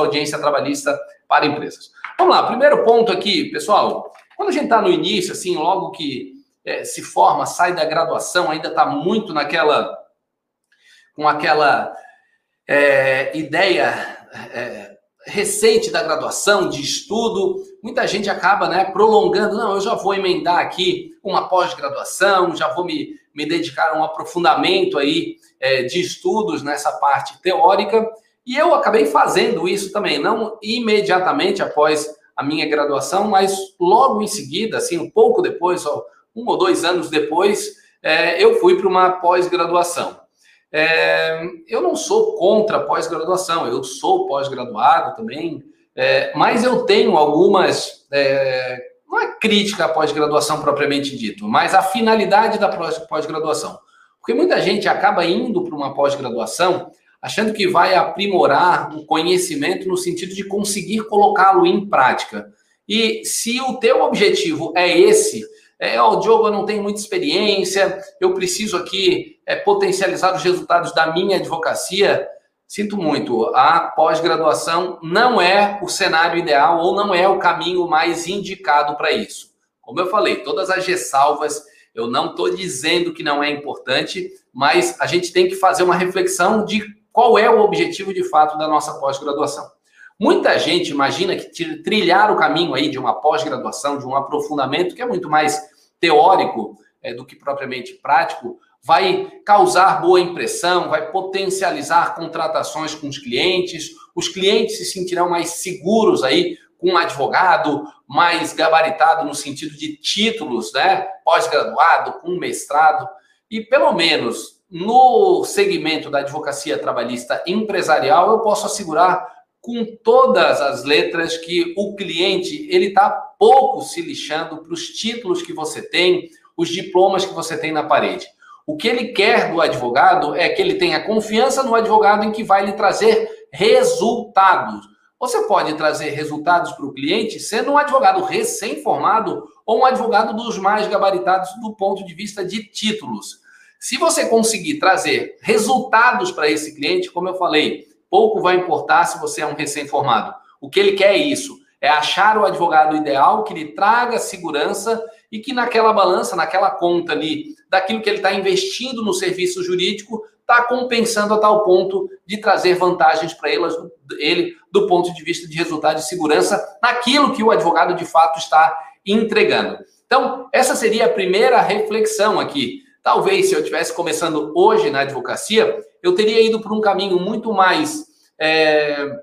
sua audiência trabalhista para empresas. Vamos lá, primeiro ponto aqui, pessoal. Quando a gente está no início, assim, logo que é, se forma, sai da graduação, ainda está muito naquela. com aquela é, ideia é, recente da graduação, de estudo, muita gente acaba né, prolongando. Não, eu já vou emendar aqui uma pós-graduação, já vou me, me dedicar a um aprofundamento aí é, de estudos nessa parte teórica. E eu acabei fazendo isso também, não imediatamente após a minha graduação, mas logo em seguida, assim, um pouco depois, um ou dois anos depois, é, eu fui para uma pós-graduação. É, eu não sou contra pós-graduação, eu sou pós-graduado também, é, mas eu tenho algumas. É, não é crítica à pós-graduação propriamente dito, mas a finalidade da pós-graduação. Porque muita gente acaba indo para uma pós-graduação achando que vai aprimorar o conhecimento no sentido de conseguir colocá-lo em prática. E se o teu objetivo é esse, é, o Diogo, eu não tenho muita experiência, eu preciso aqui é, potencializar os resultados da minha advocacia, sinto muito, a pós-graduação não é o cenário ideal ou não é o caminho mais indicado para isso. Como eu falei, todas as ressalvas, eu não estou dizendo que não é importante, mas a gente tem que fazer uma reflexão de qual é o objetivo de fato da nossa pós-graduação? Muita gente imagina que trilhar o caminho aí de uma pós-graduação, de um aprofundamento que é muito mais teórico é, do que propriamente prático, vai causar boa impressão, vai potencializar contratações com os clientes, os clientes se sentirão mais seguros aí com um advogado mais gabaritado no sentido de títulos, né? Pós-graduado, com mestrado, e pelo menos no segmento da advocacia trabalhista empresarial, eu posso assegurar com todas as letras que o cliente ele está pouco se lixando para os títulos que você tem, os diplomas que você tem na parede. O que ele quer do advogado é que ele tenha confiança no advogado em que vai lhe trazer resultados. Você pode trazer resultados para o cliente sendo um advogado recém-formado ou um advogado dos mais gabaritados do ponto de vista de títulos. Se você conseguir trazer resultados para esse cliente, como eu falei, pouco vai importar se você é um recém-formado. O que ele quer é isso, é achar o advogado ideal que lhe traga segurança e que naquela balança, naquela conta ali, daquilo que ele está investindo no serviço jurídico, está compensando a tal ponto de trazer vantagens para ele do ponto de vista de resultado de segurança naquilo que o advogado de fato está entregando. Então, essa seria a primeira reflexão aqui. Talvez se eu tivesse começando hoje na advocacia, eu teria ido por um caminho muito mais é,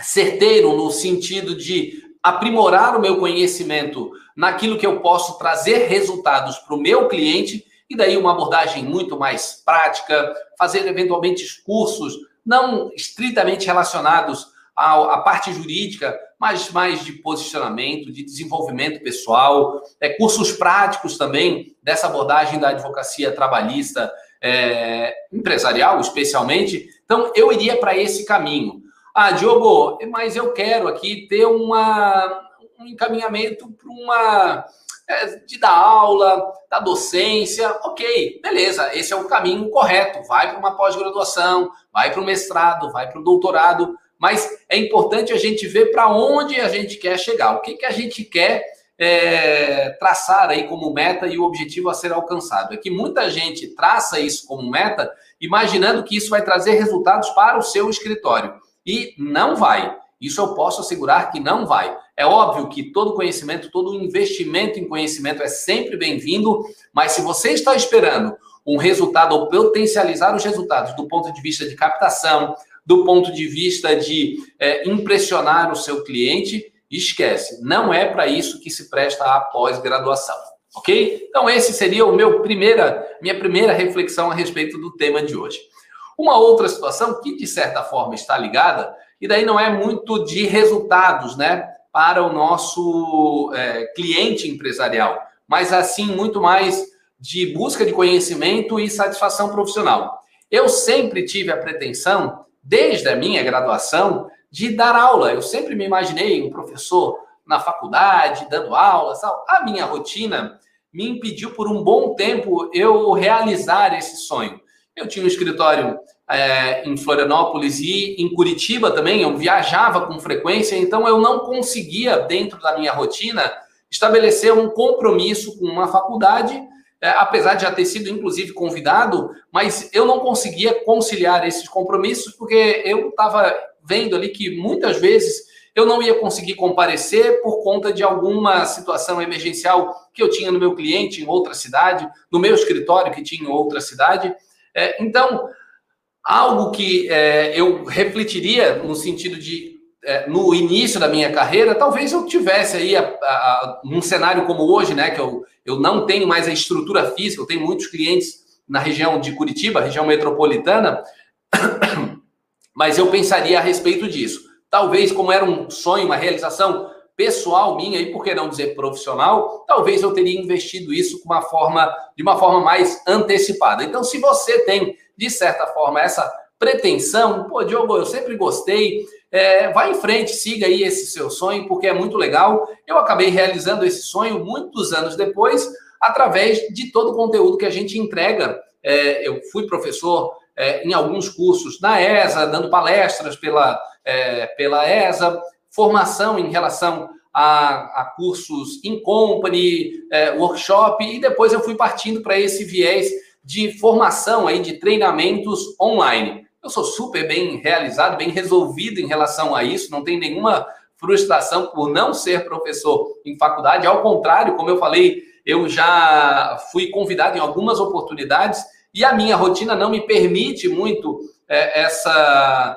certeiro no sentido de aprimorar o meu conhecimento naquilo que eu posso trazer resultados para o meu cliente e daí uma abordagem muito mais prática, fazer eventualmente cursos não estritamente relacionados à, à parte jurídica, mas mais de posicionamento, de desenvolvimento pessoal, é, cursos práticos também dessa abordagem da advocacia trabalhista é, empresarial, especialmente. Então, eu iria para esse caminho. Ah, Diogo, mas eu quero aqui ter uma, um encaminhamento para uma. É, de dar aula, da docência, ok, beleza, esse é o caminho correto. Vai para uma pós-graduação, vai para o mestrado, vai para o doutorado, mas é importante a gente ver para onde a gente quer chegar, o que, que a gente quer é, traçar aí como meta e o objetivo a ser alcançado. É que muita gente traça isso como meta, imaginando que isso vai trazer resultados para o seu escritório. E não vai. Isso eu posso assegurar que não vai. É óbvio que todo conhecimento, todo investimento em conhecimento é sempre bem-vindo, mas se você está esperando um resultado ou potencializar os resultados do ponto de vista de captação, do ponto de vista de é, impressionar o seu cliente, esquece. Não é para isso que se presta a pós-graduação. Ok? Então, esse seria o meu primeira, minha primeira reflexão a respeito do tema de hoje. Uma outra situação que, de certa forma, está ligada, e daí não é muito de resultados, né, para o nosso é, cliente empresarial, mas assim muito mais de busca de conhecimento e satisfação profissional. Eu sempre tive a pretensão desde a minha graduação, de dar aula. Eu sempre me imaginei um professor na faculdade, dando aulas. A minha rotina me impediu por um bom tempo eu realizar esse sonho. eu tinha um escritório é, em Florianópolis e em Curitiba também, eu viajava com frequência, então eu não conseguia, dentro da minha rotina, estabelecer um compromisso com uma faculdade, é, apesar de já ter sido, inclusive, convidado, mas eu não conseguia conciliar esses compromissos, porque eu estava vendo ali que muitas vezes eu não ia conseguir comparecer por conta de alguma situação emergencial que eu tinha no meu cliente em outra cidade, no meu escritório que tinha em outra cidade. É, então, algo que é, eu refletiria no sentido de, é, no início da minha carreira, talvez eu tivesse aí, a, a, num cenário como hoje, né, que eu, eu não tenho mais a estrutura física, eu tenho muitos clientes na região de Curitiba, região metropolitana, mas eu pensaria a respeito disso talvez como era um sonho, uma realização pessoal minha e por que não dizer profissional, talvez eu teria investido isso com uma forma de uma forma mais antecipada. Então, se você tem de certa forma essa pretensão, pô, Diogo, eu sempre gostei, é, vai em frente, siga aí esse seu sonho, porque é muito legal. Eu acabei realizando esse sonho muitos anos depois, através de todo o conteúdo que a gente entrega. É, eu fui professor é, em alguns cursos na ESA, dando palestras pela, é, pela ESA, formação em relação a, a cursos in company, é, workshop, e depois eu fui partindo para esse viés de formação aí de treinamentos online. Eu sou super bem realizado, bem resolvido em relação a isso, não tem nenhuma frustração por não ser professor em faculdade, ao contrário, como eu falei, eu já fui convidado em algumas oportunidades e a minha rotina não me permite muito é, essa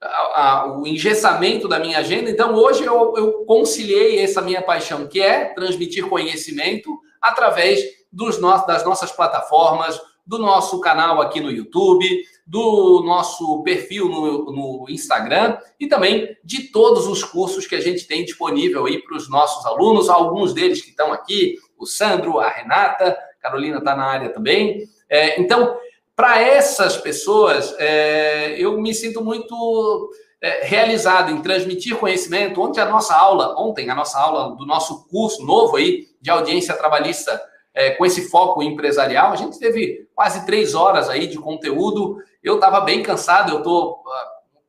a, a, o engessamento da minha agenda. Então, hoje eu, eu conciliei essa minha paixão, que é transmitir conhecimento através dos no, das nossas plataformas, do nosso canal aqui no YouTube, do nosso perfil no, no, Instagram e também de todos os cursos que a gente tem disponível aí para os nossos alunos, alguns deles que estão aqui, o Sandro, a Renata, a Carolina está na área também. É, então, para essas pessoas, é, eu me sinto muito é, realizado em transmitir conhecimento. Ontem a nossa aula, ontem a nossa aula do nosso curso novo aí de audiência trabalhista é, com esse foco empresarial, a gente teve quase três horas aí de conteúdo. Eu estava bem cansado, eu estou uh,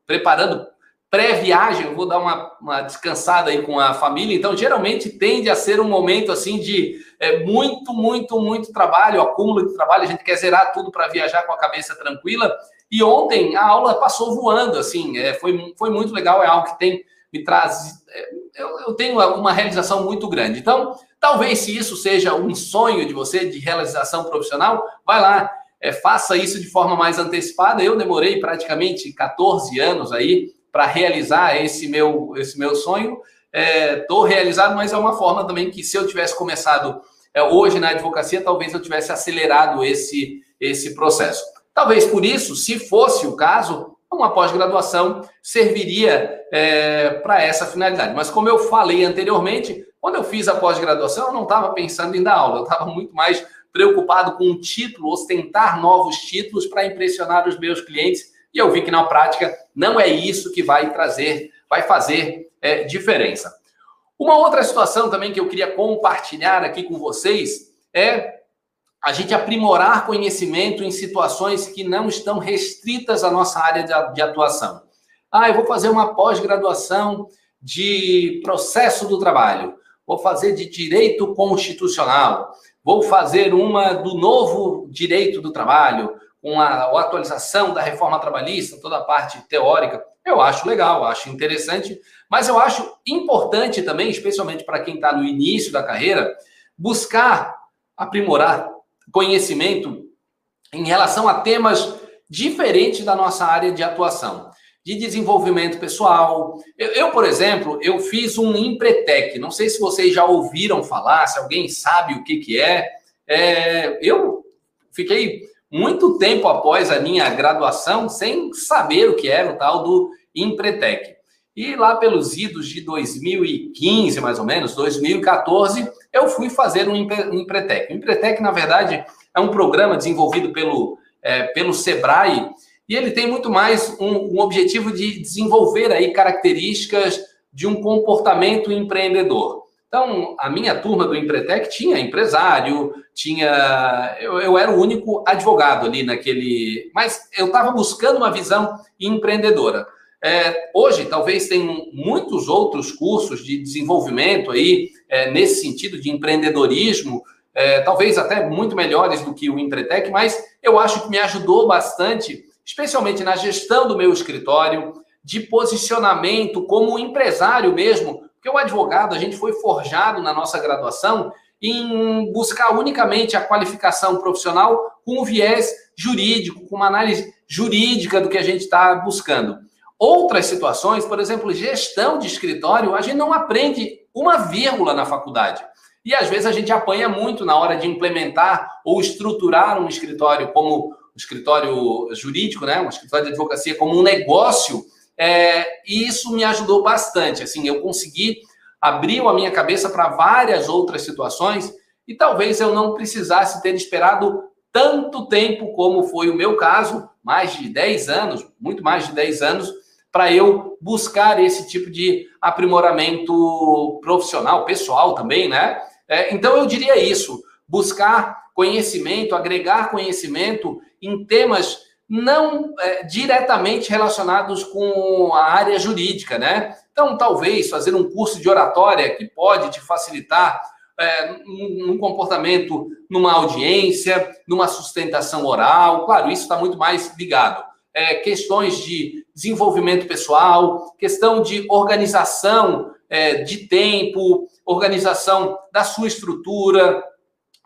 preparando pré-viagem, eu vou dar uma, uma, descansada aí com a família, então geralmente tende a ser um momento assim de é, muito, muito, muito trabalho, acúmulo de trabalho, a gente quer zerar tudo para viajar com a cabeça tranquila. E ontem a aula passou voando, assim, é, foi, foi muito legal, é algo que tem me traz. É, eu, eu tenho uma realização muito grande. Então, talvez se isso seja um sonho de você de realização profissional, vai lá, é, faça isso de forma mais antecipada. Eu demorei praticamente 14 anos aí para realizar esse meu, esse meu sonho. Estou é, realizado, mas é uma forma também que se eu tivesse começado é, hoje na advocacia, talvez eu tivesse acelerado esse, esse processo. Talvez por isso, se fosse o caso, uma pós-graduação serviria é, para essa finalidade. Mas como eu falei anteriormente, quando eu fiz a pós-graduação, eu não estava pensando em dar aula, eu estava muito mais preocupado com um título, ostentar novos títulos para impressionar os meus clientes e eu vi que na prática não é isso que vai trazer, vai fazer é, diferença. Uma outra situação também que eu queria compartilhar aqui com vocês é a gente aprimorar conhecimento em situações que não estão restritas à nossa área de, de atuação. Ah, eu vou fazer uma pós-graduação de processo do trabalho, vou fazer de direito constitucional, vou fazer uma do novo direito do trabalho, com a, a atualização da reforma trabalhista, toda a parte teórica, eu acho legal, acho interessante, mas eu acho importante também, especialmente para quem está no início da carreira, buscar aprimorar conhecimento em relação a temas diferentes da nossa área de atuação, de desenvolvimento pessoal. Eu, eu, por exemplo, eu fiz um Empretec, não sei se vocês já ouviram falar, se alguém sabe o que, que é. é eu fiquei muito tempo após a minha graduação sem saber o que era o tal do Empretec. E lá pelos idos de 2015, mais ou menos, 2014, eu fui fazer um Empretec. O Empretec, na verdade, é um programa desenvolvido pelo, é, pelo Sebrae e ele tem muito mais um, um objetivo de desenvolver aí características de um comportamento empreendedor. Então, a minha turma do Empretec tinha empresário, tinha. Eu, eu era o único advogado ali naquele. Mas eu estava buscando uma visão empreendedora. É, hoje, talvez tenham muitos outros cursos de desenvolvimento aí, é, nesse sentido de empreendedorismo, é, talvez até muito melhores do que o Empretec, mas eu acho que me ajudou bastante, especialmente na gestão do meu escritório, de posicionamento como empresário mesmo, porque o advogado, a gente foi forjado na nossa graduação em buscar unicamente a qualificação profissional com um viés jurídico, com uma análise jurídica do que a gente está buscando. Outras situações, por exemplo, gestão de escritório, a gente não aprende uma vírgula na faculdade. E às vezes a gente apanha muito na hora de implementar ou estruturar um escritório como escritório jurídico, né? um escritório de advocacia como um negócio é, e isso me ajudou bastante. Assim, eu consegui abrir a minha cabeça para várias outras situações e talvez eu não precisasse ter esperado tanto tempo como foi o meu caso, mais de 10 anos, muito mais de 10 anos, para eu buscar esse tipo de aprimoramento profissional, pessoal também, né? É, então eu diria isso: buscar conhecimento, agregar conhecimento em temas não é, diretamente relacionados com a área jurídica, né? Então, talvez fazer um curso de oratória que pode te facilitar é, comportamento, numa audiência, numa sustentação oral. Claro, isso está muito mais ligado. É, questões de desenvolvimento pessoal, questão de organização é, de tempo, organização da sua estrutura,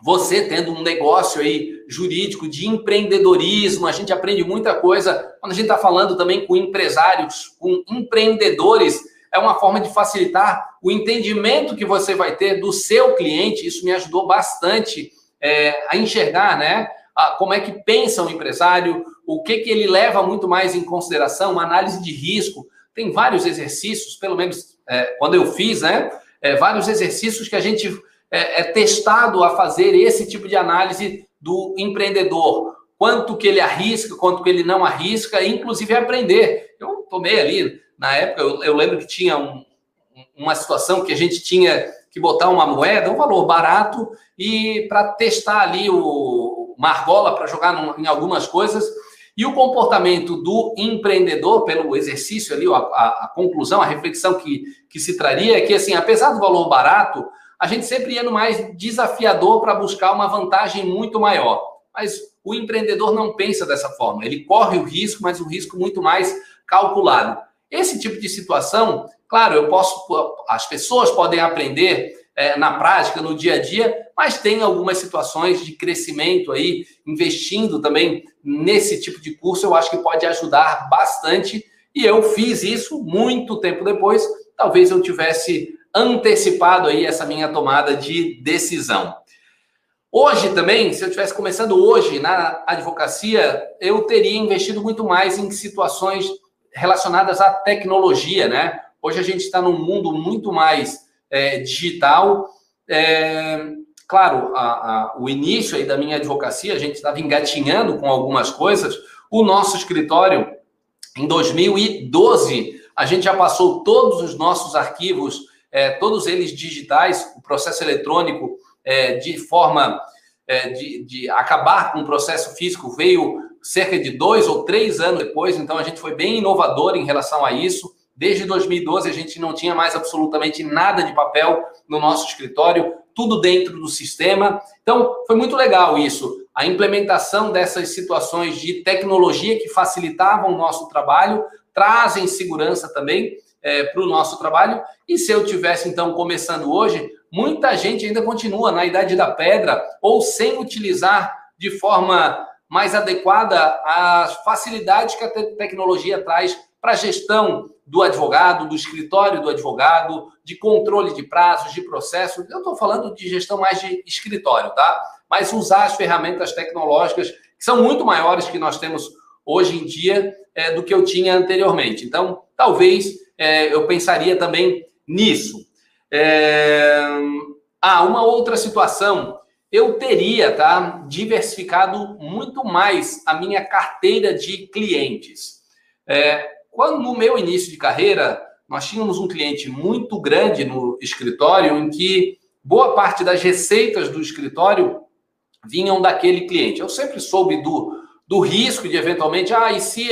você tendo um negócio aí jurídico de empreendedorismo, a gente aprende muita coisa quando a gente está falando também com empresários, com empreendedores, é uma forma de facilitar o entendimento que você vai ter do seu cliente. Isso me ajudou bastante é, a enxergar, né? Como é que pensa o empresário, o que, que ele leva muito mais em consideração, uma análise de risco. Tem vários exercícios, pelo menos é, quando eu fiz, né? É, vários exercícios que a gente é, é testado a fazer esse tipo de análise do empreendedor. Quanto que ele arrisca, quanto que ele não arrisca, inclusive aprender. Eu tomei ali, na época, eu, eu lembro que tinha um, uma situação que a gente tinha que botar uma moeda, um valor barato, e para testar ali o Margola, para jogar no, em algumas coisas. E o comportamento do empreendedor, pelo exercício ali, a, a, a, conclusão, a reflexão que, que se traria é que, assim, apesar do valor barato, a gente sempre ia no mais desafiador para buscar uma vantagem muito maior. Mas o empreendedor não pensa dessa forma. Ele corre o risco, mas o risco muito mais calculado. Esse tipo de situação, claro, eu posso, as pessoas podem aprender é, na prática, no dia a dia, mas tem algumas situações de crescimento aí, investindo também nesse tipo de curso, eu acho que pode ajudar bastante. E eu fiz isso muito tempo depois. Talvez eu tivesse antecipado aí essa minha tomada de decisão. Hoje também, se eu estivesse começando hoje na advocacia, eu teria investido muito mais em situações relacionadas à tecnologia, né? Hoje a gente está num mundo muito mais é, digital. É, claro, a, a, o início aí da minha advocacia, a gente estava engatinhando com algumas coisas. O nosso escritório, em 2012, a gente já passou todos os nossos arquivos é, todos eles digitais, o processo eletrônico é, de forma é, de, de, acabar com o processo físico veio cerca de dois ou três anos depois, então a gente foi bem inovador em relação a isso. Desde 2012 a gente não tinha mais absolutamente nada de papel no nosso escritório, tudo dentro do sistema. Então foi muito legal isso, a implementação dessas situações de tecnologia que facilitavam o nosso trabalho, trazem segurança também é, para o nosso trabalho. E se eu tivesse, então, começando hoje, muita gente ainda continua na idade da pedra ou sem utilizar de forma mais adequada as facilidades que a te tecnologia traz para a gestão do advogado, do escritório do advogado, de controle de prazos, de processos. Eu estou falando de gestão mais de escritório, tá? Mas usar as ferramentas tecnológicas que são muito maiores que nós temos hoje em dia é, do que eu tinha anteriormente. Então, talvez é, eu pensaria também nisso. É... Ah, uma outra situação. Eu teria, tá, diversificado muito mais a minha carteira de clientes. É, quando no meu início de carreira, nós tínhamos um cliente muito grande no escritório em que boa parte das receitas do escritório vinham daquele cliente. Eu sempre soube do, do risco de eventualmente, ah, e se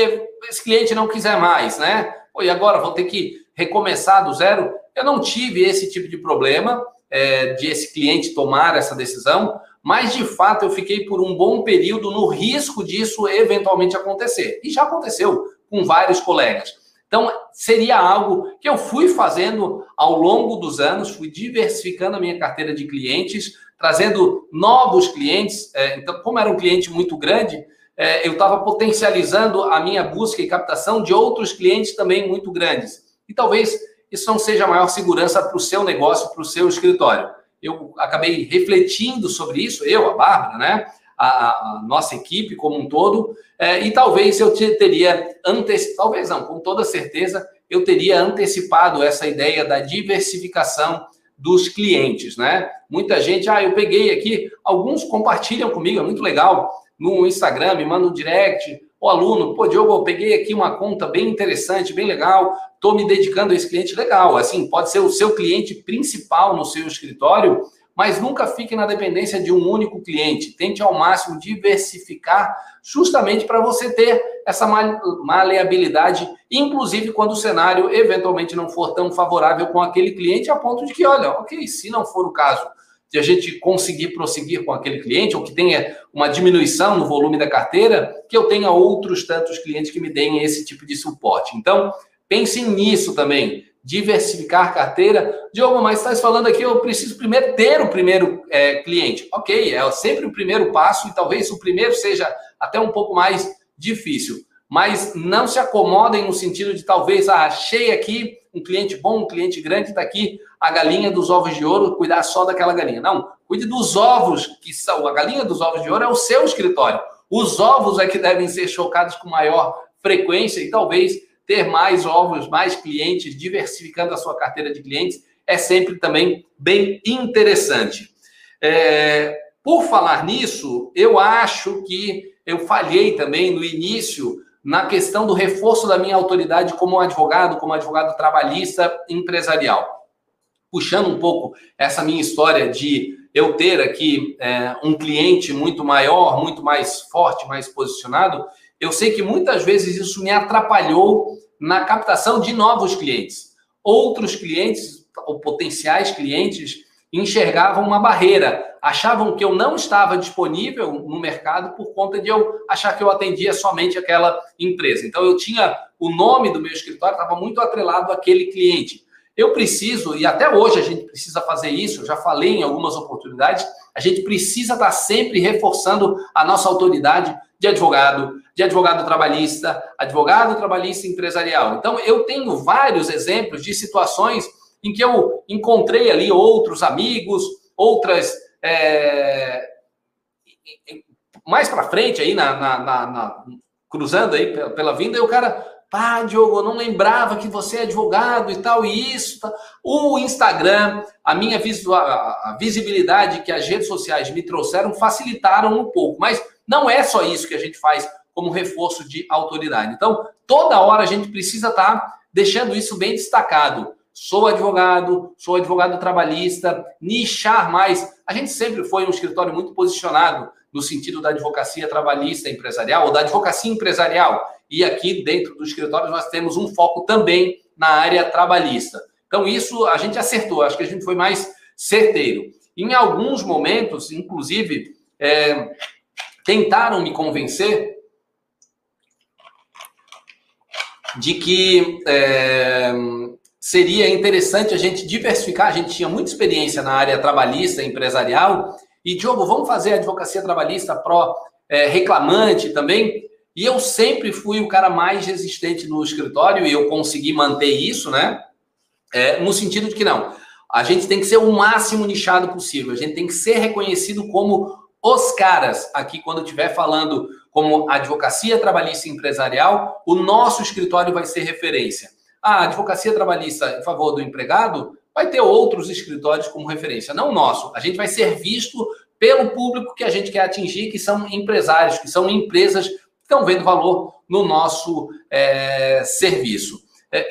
esse cliente não quiser mais, né? Pô, e agora vou ter que recomeçar do zero? Eu não tive esse tipo de problema é, de esse cliente tomar essa decisão, mas de fato eu fiquei por um bom período no risco disso eventualmente acontecer. E já aconteceu com vários colegas. Então, seria algo que eu fui fazendo ao longo dos anos, fui diversificando a minha carteira de clientes, trazendo novos clientes. É, então, como era um cliente muito grande, é, eu estava potencializando a minha busca e captação de outros clientes também muito grandes. E talvez isso não seja a maior segurança para o seu negócio, para o seu escritório. Eu acabei refletindo sobre isso, eu, a Bárbara, né? A, a nossa equipe como um todo, é, e talvez eu teria antecipado, talvez não, com toda certeza, eu teria antecipado essa ideia da diversificação dos clientes, né? Muita gente, ah, eu peguei aqui, alguns compartilham comigo, é muito legal, no Instagram, me manda um direct, o aluno, pô, Diogo, eu peguei aqui uma conta bem interessante, bem legal, estou me dedicando a esse cliente legal. Assim, pode ser o seu cliente principal no seu escritório, mas nunca fique na dependência de um único cliente. Tente ao máximo diversificar, justamente para você ter essa maleabilidade, inclusive quando o cenário eventualmente não for tão favorável com aquele cliente, a ponto de que, olha, ok, se não for o caso de a gente conseguir prosseguir com aquele cliente, ou que tenha uma diminuição no volume da carteira, que eu tenha outros tantos clientes que me deem esse tipo de suporte. Então, pensem nisso também. Diversificar carteira. Diogo, mas estás falando aqui, eu preciso primeiro ter o primeiro é, cliente. Ok, é sempre o primeiro passo, e talvez o primeiro seja até um pouco mais difícil. Mas não se acomodem no sentido de talvez, ah, achei aqui um cliente bom, um cliente grande, está aqui a galinha dos ovos de ouro, cuidar só daquela galinha. Não, cuide dos ovos, que são a galinha dos ovos de ouro é o seu escritório. Os ovos é que devem ser chocados com maior frequência e talvez ter mais ovos, mais clientes, diversificando a sua carteira de clientes, é sempre também bem interessante. É, por falar nisso, eu acho que eu falhei também no início na questão do reforço da minha autoridade como advogado, como advogado trabalhista empresarial puxando um pouco essa minha história de eu ter aqui é, um cliente muito maior, muito mais forte, mais posicionado, eu sei que muitas vezes isso me atrapalhou na captação de novos clientes. Outros clientes, ou potenciais clientes, enxergavam uma barreira, achavam que eu não estava disponível no mercado por conta de eu achar que eu atendia somente aquela empresa. Então eu tinha o nome do meu escritório estava muito atrelado àquele cliente. Eu preciso, e até hoje a gente precisa fazer isso, já falei em algumas oportunidades, a gente precisa estar sempre reforçando a nossa autoridade de advogado, de advogado trabalhista, advogado trabalhista empresarial. Então, eu tenho vários exemplos de situações em que eu encontrei ali outros amigos, outras. É... mais para frente aí, na, na, na, na, cruzando aí pela vinda, e o cara, Pá, Diogo, eu não lembrava que você é advogado e tal, e isso. Tá. O Instagram, a minha a visibilidade que as redes sociais me trouxeram facilitaram um pouco, mas não é só isso que a gente faz como reforço de autoridade. Então, toda hora a gente precisa estar tá deixando isso bem destacado. Sou advogado, sou advogado trabalhista, nichar mais. A gente sempre foi um escritório muito posicionado no sentido da advocacia trabalhista empresarial ou da advocacia empresarial. E aqui dentro do escritório nós temos um foco também na área trabalhista. Então, isso a gente acertou, acho que a gente foi mais certeiro. Em alguns momentos, inclusive, é, tentaram me convencer de que é, seria interessante a gente diversificar. A gente tinha muita experiência na área trabalhista, empresarial, e Diogo, vamos fazer advocacia trabalhista pró é, reclamante também. E eu sempre fui o cara mais resistente no escritório e eu consegui manter isso, né? É, no sentido de que não, a gente tem que ser o máximo nichado possível, a gente tem que ser reconhecido como os caras aqui quando estiver falando como advocacia trabalhista empresarial, o nosso escritório vai ser referência. A advocacia trabalhista em favor do empregado vai ter outros escritórios como referência, não o nosso. A gente vai ser visto pelo público que a gente quer atingir, que são empresários, que são empresas estão vendo valor no nosso é, serviço.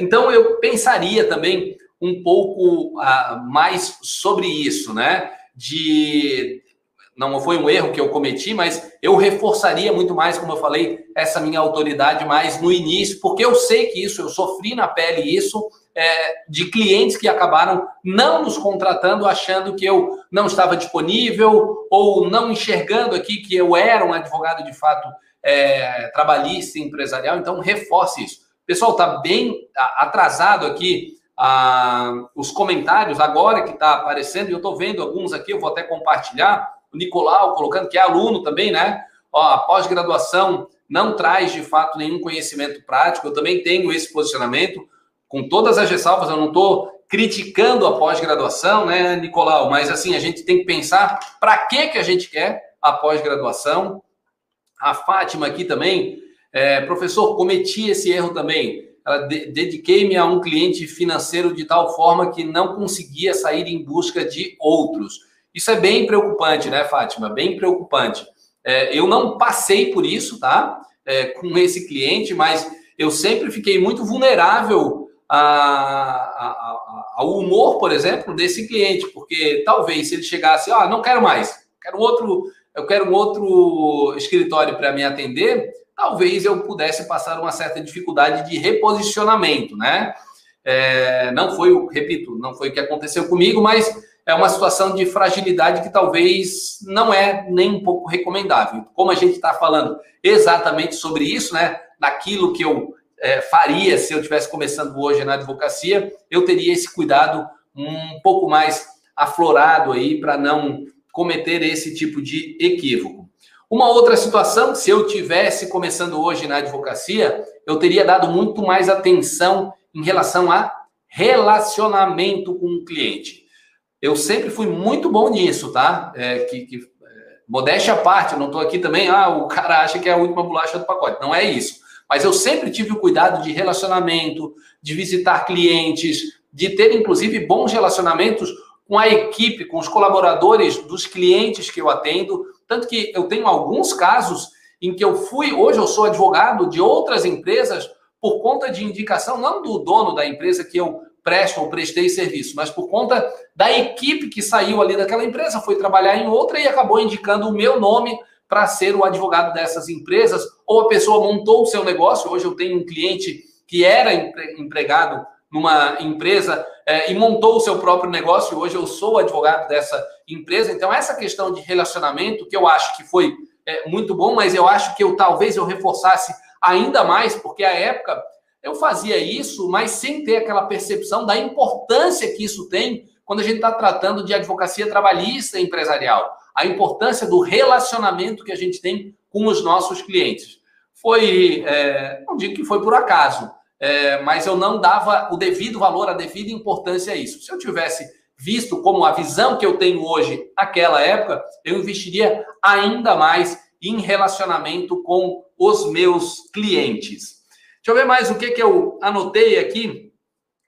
Então eu pensaria também um pouco uh, mais sobre isso, né? De não foi um erro que eu cometi, mas eu reforçaria muito mais, como eu falei, essa minha autoridade mais no início, porque eu sei que isso, eu sofri na pele isso, é, de clientes que acabaram não nos contratando, achando que eu não estava disponível ou não enxergando aqui que eu era um advogado de fato é, trabalhista e empresarial. Então, reforce isso. Pessoal, está bem atrasado aqui ah, os comentários agora que está aparecendo, e eu estou vendo alguns aqui, eu vou até compartilhar o Nicolau colocando, que é aluno também, né? Ó, a pós-graduação não traz de fato nenhum conhecimento prático. Eu também tenho esse posicionamento, com todas as ressalvas, eu não estou criticando a pós-graduação, né, Nicolau? Mas assim, a gente tem que pensar para que, que a gente quer a pós-graduação. A Fátima aqui também, é, professor, cometi esse erro também. Dediquei-me a um cliente financeiro de tal forma que não conseguia sair em busca de outros. Isso é bem preocupante, né, Fátima? Bem preocupante. É, eu não passei por isso, tá? É, com esse cliente, mas eu sempre fiquei muito vulnerável a, a, a, ao humor, por exemplo, desse cliente, porque talvez se ele chegasse, ah, não quero mais, quero outro, eu quero outro escritório para me atender, talvez eu pudesse passar uma certa dificuldade de reposicionamento, né? É, não foi, repito, não foi o que aconteceu comigo, mas é uma situação de fragilidade que talvez não é nem um pouco recomendável. Como a gente está falando exatamente sobre isso, né? Naquilo que eu é, faria se eu estivesse começando hoje na advocacia, eu teria esse cuidado um pouco mais aflorado aí para não cometer esse tipo de equívoco. Uma outra situação, se eu tivesse começando hoje na advocacia, eu teria dado muito mais atenção em relação a relacionamento com o cliente eu sempre fui muito bom nisso, tá? É, que, que é, modéstia à parte, eu não estou aqui também, ah, o cara acha que é a última bolacha do pacote. Não é isso. Mas eu sempre tive o cuidado de relacionamento, de visitar clientes, de ter, inclusive, bons relacionamentos com a equipe, com os colaboradores dos clientes que eu atendo. Tanto que eu tenho alguns casos em que eu fui, hoje eu sou advogado de outras empresas por conta de indicação, não do dono da empresa que eu presto ou prestei serviço, mas por conta da equipe que saiu ali daquela empresa, foi trabalhar em outra e acabou indicando o meu nome para ser o advogado dessas empresas, ou a pessoa montou o seu negócio. Hoje eu tenho um cliente que era empregado numa empresa é, e montou o seu próprio negócio. Hoje eu sou advogado dessa empresa. Então, essa questão de relacionamento, que eu acho que foi é, muito bom, mas eu acho que eu talvez eu reforçasse ainda mais, porque a época eu fazia isso, mas sem ter aquela percepção da importância que isso tem quando a gente está tratando de advocacia trabalhista e empresarial. A importância do relacionamento que a gente tem com os nossos clientes. Foi, é, não digo que foi por acaso, é, mas eu não dava o devido valor, a devida importância a isso. Se eu tivesse visto como a visão que eu tenho hoje naquela época, eu investiria ainda mais em relacionamento com os meus clientes. Deixa eu ver mais o que, que eu anotei aqui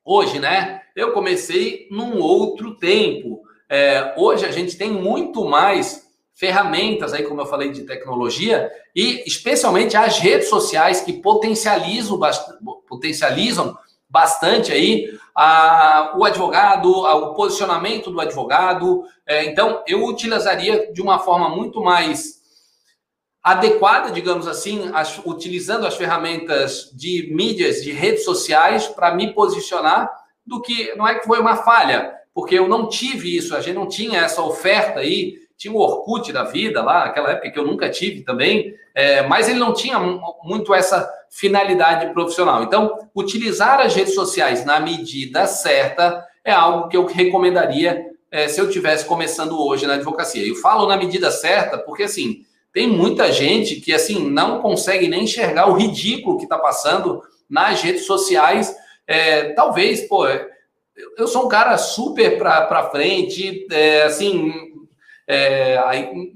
hoje, né? Eu comecei num outro tempo. É, hoje a gente tem muito mais ferramentas aí, como eu falei, de tecnologia, e especialmente as redes sociais que potencializam, potencializam bastante aí a, o advogado, a, o posicionamento do advogado. É, então, eu utilizaria de uma forma muito mais adequada, digamos assim, as, utilizando as ferramentas de mídias, de redes sociais para me posicionar, do que não é que foi uma falha, porque eu não tive isso, a gente não tinha essa oferta aí, tinha o Orkut da vida lá, naquela época que eu nunca tive também, é, mas ele não tinha muito essa finalidade profissional. Então, utilizar as redes sociais na medida certa é algo que eu recomendaria é, se eu tivesse começando hoje na advocacia. Eu falo na medida certa porque, assim, tem muita gente que, assim, não consegue nem enxergar o ridículo que está passando nas redes sociais. É, talvez, pô, eu sou um cara super para frente, é, assim, é,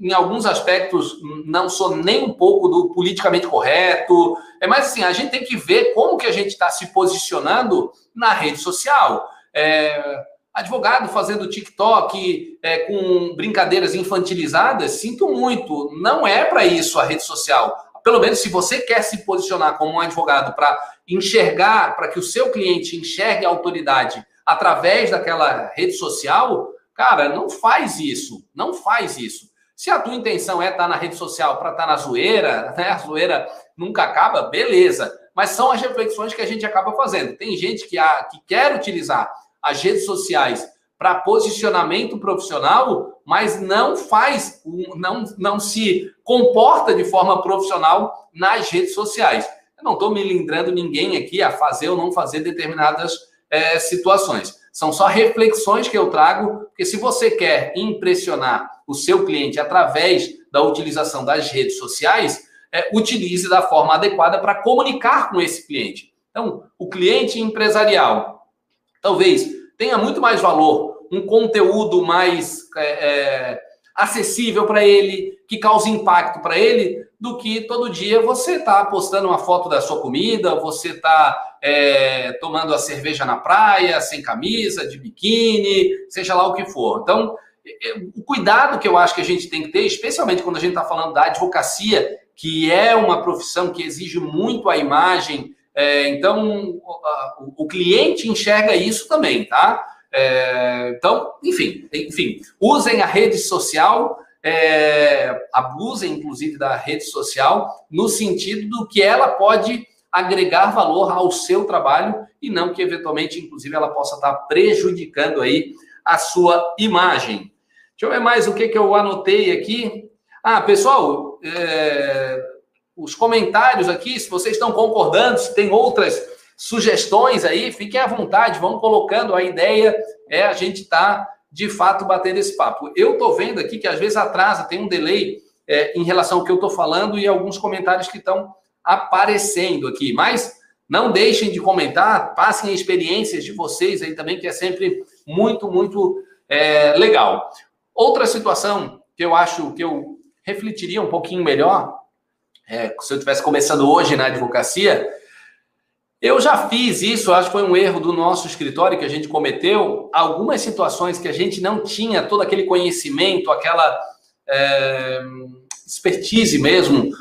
em alguns aspectos não sou nem um pouco do politicamente correto, é mais assim, a gente tem que ver como que a gente está se posicionando na rede social. É, Advogado fazendo TikTok é, com brincadeiras infantilizadas, sinto muito. Não é para isso a rede social. pelo menos se você quer se posicionar como um advogado para enxergar, para que o seu cliente enxergue a autoridade através daquela rede social, cara, não faz isso, não faz isso. Se a tua intenção é estar tá na rede social para estar tá na zoeira, né? A zoeira nunca acaba, beleza. Mas são as reflexões que a gente acaba fazendo. Tem gente que, que quer utilizar as redes sociais para posicionamento profissional, mas não faz, não, não se comporta de forma profissional nas redes sociais. Eu não estou melindrando ninguém aqui a fazer ou não fazer determinadas é, situações. São só reflexões que eu trago, porque se você quer impressionar o seu cliente através da utilização das redes sociais, é, utilize da forma adequada para comunicar com esse cliente. Então, o cliente empresarial talvez tenha muito mais valor, um conteúdo mais é, é, acessível para ele, que cause impacto para ele, do que todo dia você está postando uma foto da sua comida, você está é, tomando a cerveja na praia, sem camisa, de biquíni, seja lá o que for. Então, o cuidado que eu acho que a gente tem que ter, especialmente quando a gente está falando da advocacia, que é uma profissão que exige muito a imagem, é, então o, o, cliente enxerga isso também, tá? É, então, enfim, enfim, usem a rede social, é, abusem inclusive da rede social no sentido do que ela pode agregar valor ao seu trabalho e não que eventualmente, inclusive, ela possa estar prejudicando aí a sua imagem. Deixa eu ver mais o que, que eu anotei aqui. Ah, pessoal, é, os comentários aqui, se vocês estão concordando, se tem outras sugestões aí, fiquem à vontade, vão colocando a ideia, é a gente tá de fato batendo esse papo. Eu estou vendo aqui que às vezes atrasa, tem um delay é, em relação ao que eu estou falando e alguns comentários que estão aparecendo aqui, mas não deixem de comentar, passem experiências de vocês aí também, que é sempre muito, muito é, legal. Outra situação que eu acho que eu refletiria um pouquinho melhor, é, se eu estivesse começando hoje na advocacia, eu já fiz isso, acho que foi um erro do nosso escritório que a gente cometeu. Algumas situações que a gente não tinha todo aquele conhecimento, aquela é, expertise mesmo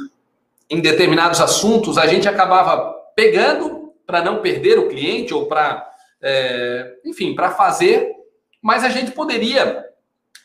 em determinados assuntos, a gente acabava pegando para não perder o cliente ou para, é, enfim, para fazer, mas a gente poderia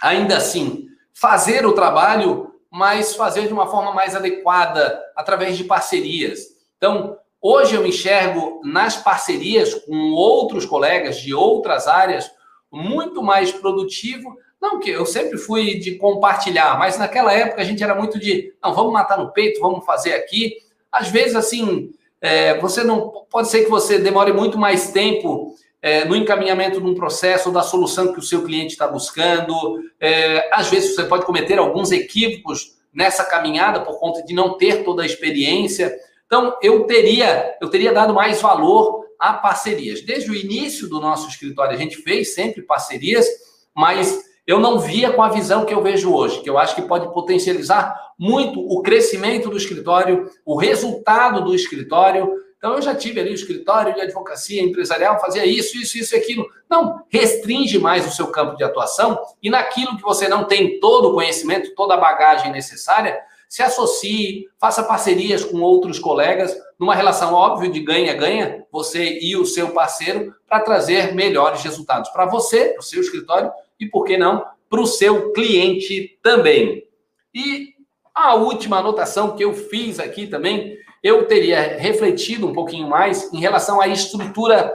ainda assim, fazer o trabalho, mas fazer de uma forma mais adequada, através de parcerias. Então, hoje eu enxergo nas parcerias com outros colegas de outras áreas muito mais produtivo. Não que eu sempre fui de compartilhar, mas naquela época a gente era muito de, não, vamos matar no peito, vamos fazer aqui. Às vezes, assim, é, você não. Pode ser que você demore muito mais tempo é, no encaminhamento de um processo da solução que o seu cliente está buscando. É, às vezes você pode cometer alguns equívocos nessa caminhada por conta de não ter toda a experiência. Então, eu teria, eu teria dado mais valor a parcerias. Desde o início do nosso escritório, a gente fez sempre parcerias, mas eu não via com a visão que eu vejo hoje, que eu acho que pode potencializar muito o crescimento do escritório, o resultado do escritório, então, eu já tive ali o escritório de advocacia empresarial, fazia isso, isso, isso e aquilo. Não, restringe mais o seu campo de atuação e naquilo que você não tem todo o conhecimento, toda a bagagem necessária, se associe, faça parcerias com outros colegas, numa relação óbvia de ganha-ganha, você e o seu parceiro, para trazer melhores resultados para você, para o seu escritório e, por que não, para o seu cliente também. E a última anotação que eu fiz aqui também eu teria refletido um pouquinho mais em relação à estrutura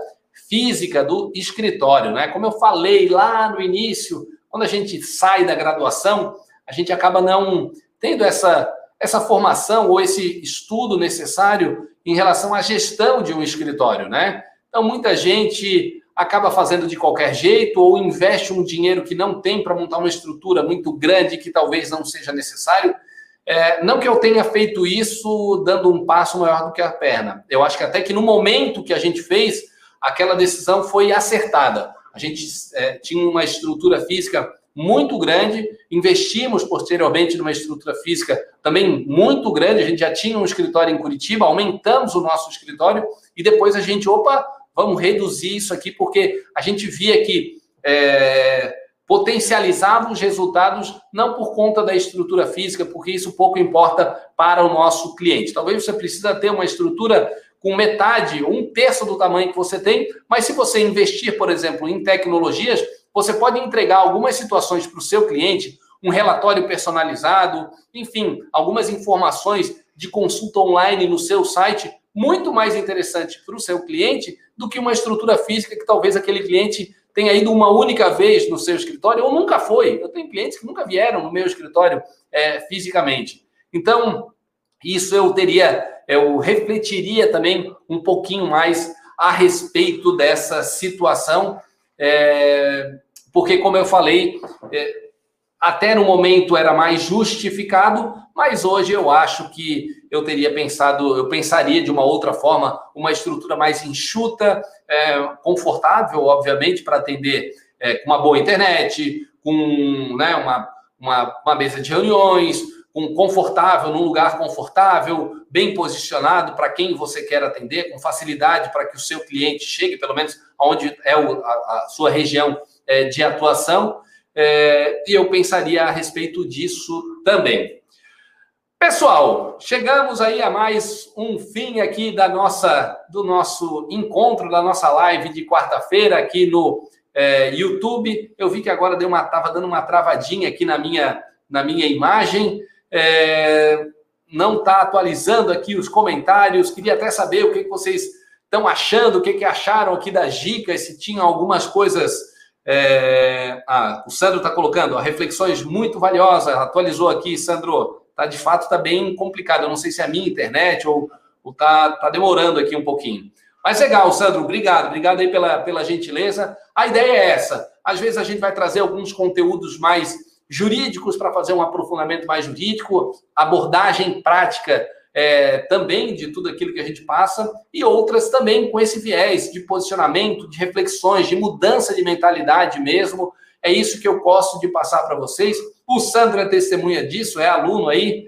física do escritório, né? Como eu falei lá no início, quando a gente sai da graduação, a gente acaba não tendo essa essa formação ou esse estudo necessário em relação à gestão de um escritório, né? Então muita gente acaba fazendo de qualquer jeito ou investe um dinheiro que não tem para montar uma estrutura muito grande que talvez não seja necessário. É, não que eu tenha feito isso dando um passo maior do que a perna. Eu acho que até que no momento que a gente fez, aquela decisão foi acertada. A gente é, tinha uma estrutura física muito grande, investimos posteriormente numa estrutura física também muito grande. A gente já tinha um escritório em Curitiba, aumentamos o nosso escritório e depois a gente, opa, vamos reduzir isso aqui, porque a gente via que é, potencializava os resultados não por conta da estrutura física, porque isso pouco importa para o nosso cliente. Talvez você precisa ter uma estrutura com metade, um terço do tamanho que você tem, mas se você investir, por exemplo, em tecnologias, você pode entregar algumas situações para o seu cliente, um relatório personalizado, enfim, algumas informações de consulta online no seu site, muito mais interessante para o seu cliente do que uma estrutura física que talvez aquele cliente tenha ido uma única vez no seu escritório ou nunca foi. Eu tenho clientes que nunca vieram no meu escritório é, fisicamente. Então, isso eu teria, eu refletiria também um pouquinho mais a respeito dessa situação, é, porque, como eu falei, é, até no momento era mais justificado, mas hoje eu acho que eu teria pensado, eu pensaria de uma outra forma, uma estrutura mais enxuta, é, confortável, obviamente, para atender é, com uma boa internet, com né, uma, uma, uma mesa de reuniões, com confortável, num lugar confortável, bem posicionado para quem você quer atender, com facilidade para que o seu cliente chegue, pelo menos onde é o, a, a, sua região é, de atuação. É, e eu pensaria a respeito disso também. Pessoal, chegamos aí a mais um fim aqui da nossa do nosso encontro, da nossa live de quarta-feira aqui no é, YouTube. Eu vi que agora deu uma tava dando uma travadinha aqui na minha na minha imagem. É, não está atualizando aqui os comentários. Queria até saber o que, que vocês estão achando, o que, que acharam aqui das dicas, se tinham algumas coisas. É... Ah, o Sandro está colocando ó, reflexões muito valiosas. Atualizou aqui, Sandro tá de fato tá bem complicado. Eu não sei se é a minha internet ou, ou tá, tá demorando aqui um pouquinho. Mas legal, Sandro, obrigado, obrigado aí pela, pela gentileza. A ideia é essa. Às vezes a gente vai trazer alguns conteúdos mais jurídicos para fazer um aprofundamento mais jurídico, abordagem prática é, também de tudo aquilo que a gente passa, e outras também com esse viés de posicionamento, de reflexões, de mudança de mentalidade mesmo. É isso que eu gosto de passar para vocês. O Sandro é testemunha disso, é aluno aí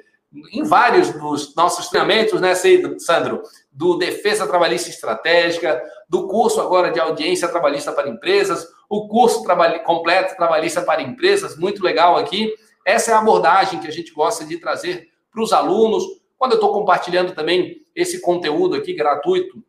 em vários dos nossos treinamentos, né, Sandro? Do Defesa Trabalhista Estratégica, do curso agora de Audiência Trabalhista para Empresas, o curso completo Trabalhista para Empresas, muito legal aqui. Essa é a abordagem que a gente gosta de trazer para os alunos. Quando eu estou compartilhando também esse conteúdo aqui gratuito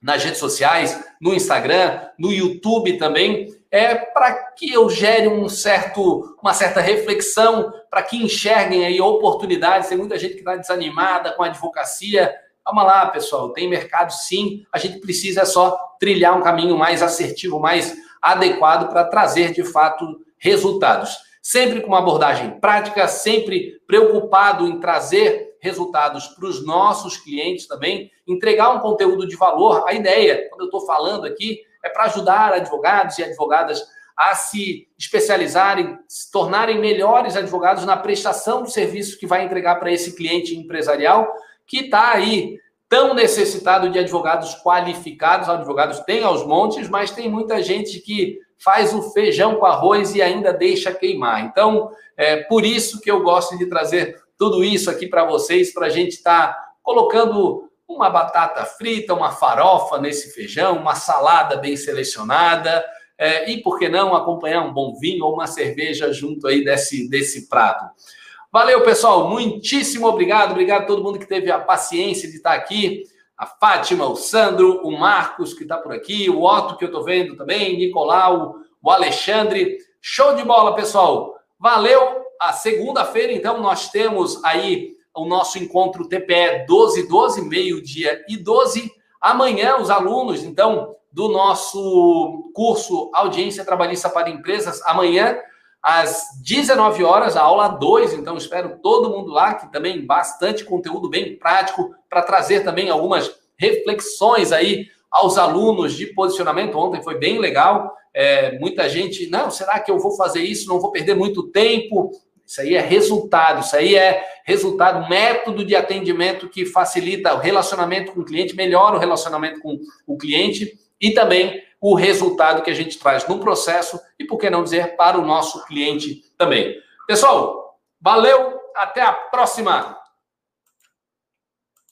nas redes sociais, no Instagram, no YouTube também, é para que eu gere um certo, uma certa reflexão, para que enxerguem aí oportunidades. Tem muita gente que está desanimada com a advocacia. Calma lá, pessoal, tem mercado sim. A gente precisa só trilhar um caminho mais assertivo, mais adequado para trazer de fato resultados. Sempre com uma abordagem prática, sempre preocupado em trazer resultados para os nossos clientes também, entregar um conteúdo de valor. A ideia, quando eu estou falando aqui, é para ajudar advogados e advogadas a se especializarem, se tornarem melhores advogados na prestação do serviço que vai entregar para esse cliente empresarial que está aí tão necessitado de advogados qualificados. Advogados tem aos montes, mas tem muita gente que faz o feijão com arroz e ainda deixa queimar. Então, é por isso que eu gosto de trazer tudo isso aqui para vocês, para a gente estar tá colocando uma batata frita, uma farofa nesse feijão, uma salada bem selecionada, é, e por que não acompanhar um bom vinho ou uma cerveja junto aí desse, desse prato. Valeu, pessoal, muitíssimo obrigado, obrigado a todo mundo que teve a paciência de estar aqui, a Fátima, o Sandro, o Marcos que está por aqui, o Otto que eu estou vendo também, Nicolau, o Alexandre, show de bola, pessoal, valeu, a segunda-feira então nós temos aí o nosso encontro TPE 12, 12, meio-dia e 12. Amanhã, os alunos, então, do nosso curso Audiência Trabalhista para Empresas, amanhã, às 19 horas, a aula 2. Então, espero todo mundo lá, que também bastante conteúdo bem prático, para trazer também algumas reflexões aí aos alunos de posicionamento. Ontem foi bem legal. É, muita gente, não, será que eu vou fazer isso? Não vou perder muito tempo. Isso aí é resultado, isso aí é resultado, método de atendimento que facilita o relacionamento com o cliente, melhora o relacionamento com o cliente e também o resultado que a gente traz no processo e, por que não dizer, para o nosso cliente também. Pessoal, valeu, até a próxima!